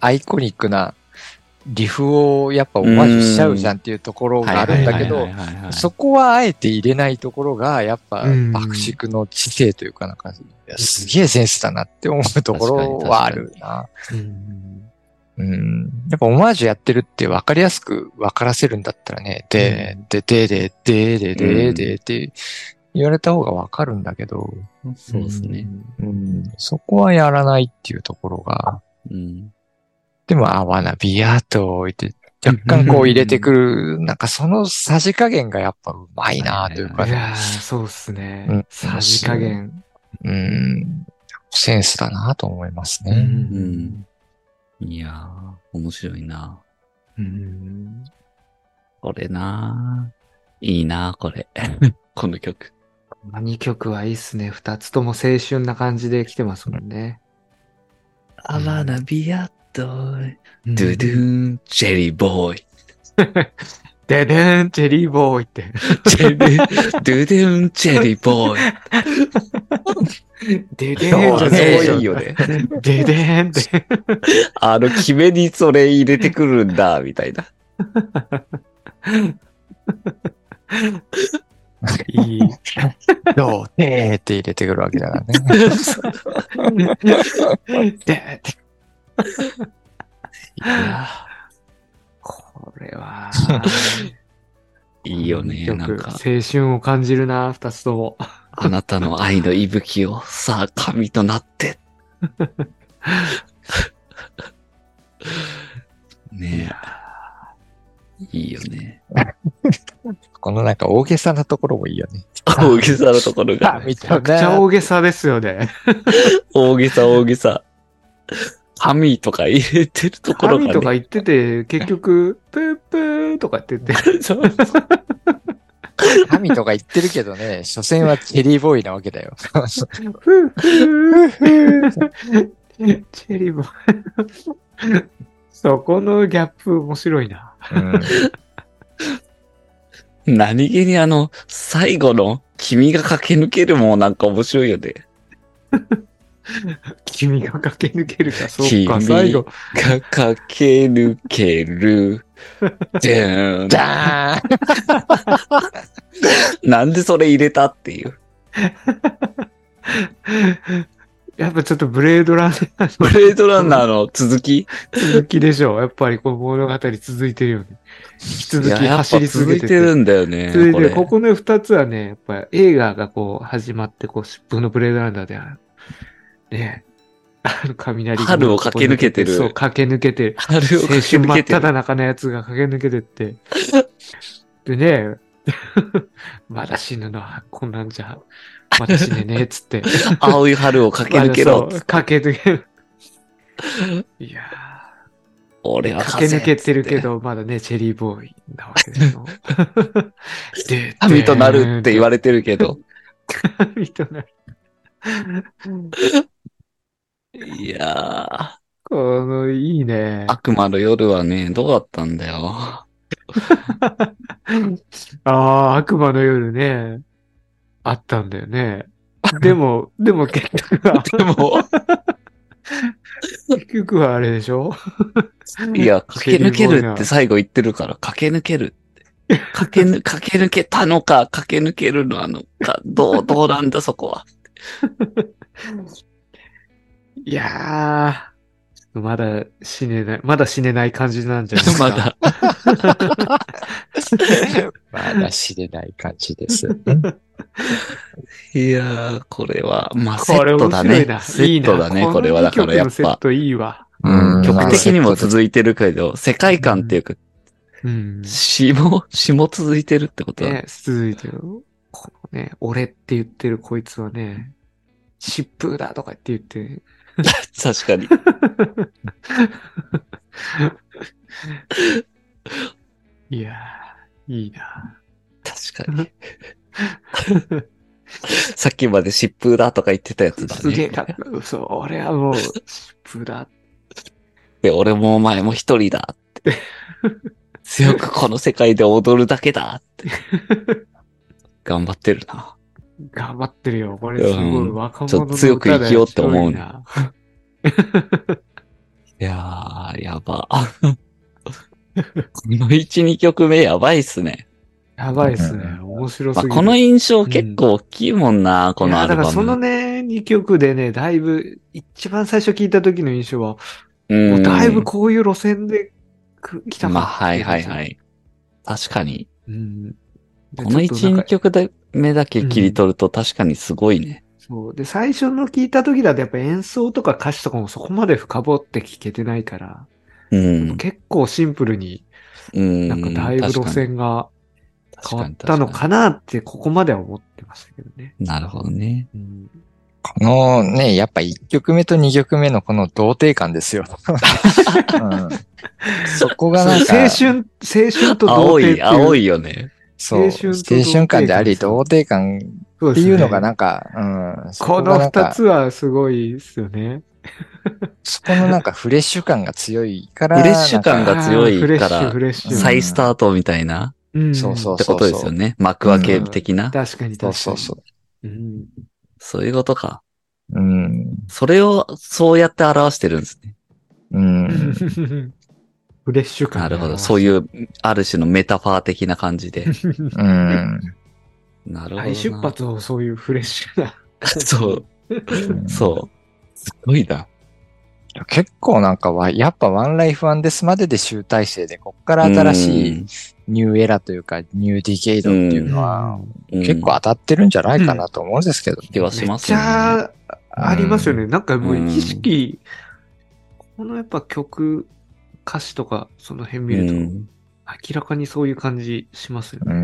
アイコニックなリフをやっぱオマージュしちゃうじゃんっていうところがあるんだけどそこはあえて入れないところが、やっぱうん爆竹の知性というかなんか、すげえセンスだなって思うところはあるな。うんうん。やっぱオマージュやってるって分かりやすく分からせるんだったらね、で、で、で、で、で、で、で、で、って言われた方が分かるんだけど、そうですね。。うん。そこはやらないっていうところが、うん。でも、あ、わな、ビアーと置いて、若干こう入れてくる、なんかそのさじ加減がやっぱうまいなというかね、いやーそうっすね。うんさじ加減。うん、センスだなと思いますね。うん。いやー、面白いな。うんこれなーいいなこれ。この曲。2曲はいいっすね。2つとも青春な感じで来てますもんね。I wanna be a toy. ドドゥドゥーン、チェリーボーイ。ででん、チェリーボーイって。チェリー、ドゥドゥーン、チェリーボーイ。ででそうんじゃすねえよごいよね。ででんって。あの、決めにそれ入れてくるんだ、みたいな。いい。どうてーって入れてくるわけだからね。で、いやこれは、ーいいよね、曲なんか。青春を感じるな、二つとも。あなたの愛の息吹を、さあ、神となって。ねえ。いいよね。このなんか大げさなところもいいよね。大げさなところが。みめちゃくちゃ大げさですよね。大げさ、大げさ。神とか入れてるところが、ね。神とか言ってて、結局、プープーとか言ってて。そう神とか言ってるけどね、所詮はチェリーボーイなわけだよ。チェリーボーイ。そこのギャップ面白いな。うん何気にあの、最後の君が駆け抜けるもなんか面白いよね。君が駆け抜けるか、そう君か、最後。が駆け抜ける。じゃーん なんでそれ入れたっていう。やっぱちょっとブレードランナーブレードランナーの続き？の続きでしょう。やっぱりこの物語続いてるよね。引き続き走り続続いけてて。てるんだよね。続いて、これここの二つはね、やっぱ映画がこう始まって、こう疾風のブレードランナーである。ねあの雷が春を駆け抜けてるそう、駆け抜けて、春を青駆け抜けてる。只中のやつが駆け抜けてって。でね、まだ死ぬのはこんなんじゃ、まだ死ねねえっつって。青い春を駆け抜けろ駆け抜ける。いや俺はー駆け抜けてるけ。ど、まだね、チェリーボーイなわけですよ。で神となるって言われれてるけど。神となる。いやこの、いいねー、。悪魔の夜はね、どうだったんだよ。ああ、悪魔の夜ね、あったんだよね。でも、でも結局は、でも、結局はあれでしょ？いや、駆け抜けるって最後言ってるから、駆け抜けるって。駆けぬ、駆け抜けたのか、駆け抜けるののか、どう、どうなんだそこは。いやー、まだ死ねない、まだ死ねない感じなんじゃないですか？まだ。まだ知れない感じです。いやー、これは、まあ、セットだね。セットだね、これは。だからやっこの二曲のセッぱ、トいいわ。うん曲的にも続いてるけど、世界観っていうか、うん。詩も、詩も続いてるってことだ。ね、続いてる。このね、俺って言ってるこいつはね、疾風だとかって言って、確かに。いやー、いいな。確かに。さっきまで疾風だとか言ってたやつだね。すげえかっこいい。そう、俺はもう、疾風だ。で、俺もお前も一人だって。強くこの世界で踊るだけだって。頑張ってるな。頑張ってるよ。これすごいうん若ちょ者のっと強く生きようって思う歌だよ いやー、やば。この1、2曲目やばいっすね。やばいっすね。う面白すぎる。まあこの印象結構大きいもんな、このアルバム。いやだからそのね、2曲でね、だいぶ、一番最初聞いた時の印象は、うんもうだいぶこういう路線でく来たかまあ、はいはいい。はい。確かに。うん。でこの1、2ちょっとなんか曲目だけ切り取ると確かにすごいね。そう。で、最初の聞いた時だとやっぱ演奏とか歌詞とかもそこまで深掘って聞けてないから、うん。結構シンプルにうん。なんかだいぶ路線が変わったのかなってここまでは思ってましたけどね。なるほどね。うん、このね、やっぱ1曲目と2曲目のこの童貞感ですよ。うんそこがなんか、青春、青春と童青い、貞っていう。青いよね。そう、青青春感であり、童貞感っていうのがなんか、うん、そこの二つはすごいですよね。そこのなんかフレッシュ感が強いから、フレッシュ感が強いから。再スタートみたいな、うんそうそうってことですよね。幕開け的な。確かに確かに。そうそうそう。うん。そういうことか。うん。それを、そうやって表してるんですね。うん。フレッシュ感。なるほど。そういう、ある種のメタファー的な感じで。うん。なるほどな。再出発をそういうフレッシュな。そう。そう。すごいな。結構なんかは、やっぱ One Life, One Death までで集大成で、こっから新しい new era というか、 new decade っていうのは、うん、結構当たってるんじゃないかなと思うんですけど。気はしますね。めっちゃありますよね。なんかもううん意識、このやっぱ曲、歌詞とかその辺見ると、うん明らかにそういう感じしますようね。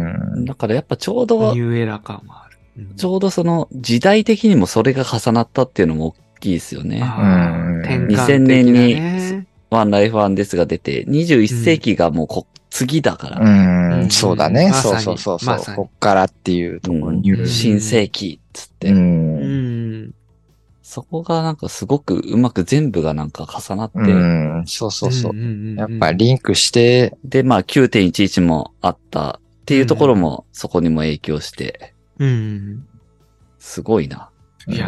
ん。だからやっぱちょうどニ、ューエラ感はある。うんちょうどその時代的にもそれが重なったっていうのも大きいですよね。あうんー転換的な2000年ね。ワンライフワンですが出て、21世紀がもうこ、次だから、うん、そうだね。そうまさにそうそうそう、こっからっていうところ、うんニュー新世紀っつって、うん。うん。そこがなんかすごくうまく全部がなんか重なって、うん、そうそうそう。んんんんやっぱリンクして、で、まあ9.11もあったっていうところもそこにも影響して、うん。すごいな。いや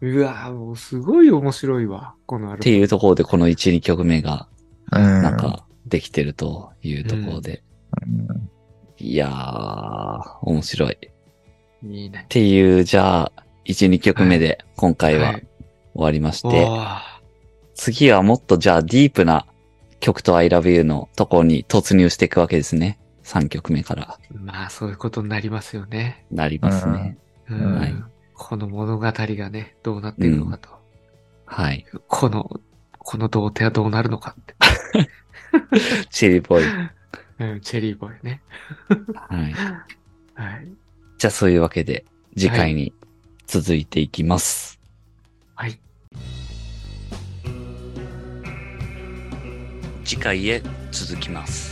ーうわーもうすごい面白いわ、このアルバムっていうところでこの1、2曲目がうん。なんかできてるというところで、うんいやー、面白い。っいいね。ていう、じゃあ、1、2曲目で今回ははい終わりまして、次はもっとじゃあディープな曲と I love you のところに突入していくわけですね。3曲目からまあ、そういうことになりますよね。なりますね。うんはいこの物語がね、どうなっていくのかと。はい。この、この童貞はどうなるのかって。チリボーイ。うん、チェリーボーイね。はい。はい。じゃあそういうわけで次回に続いていきます。はい。次回へ続きます。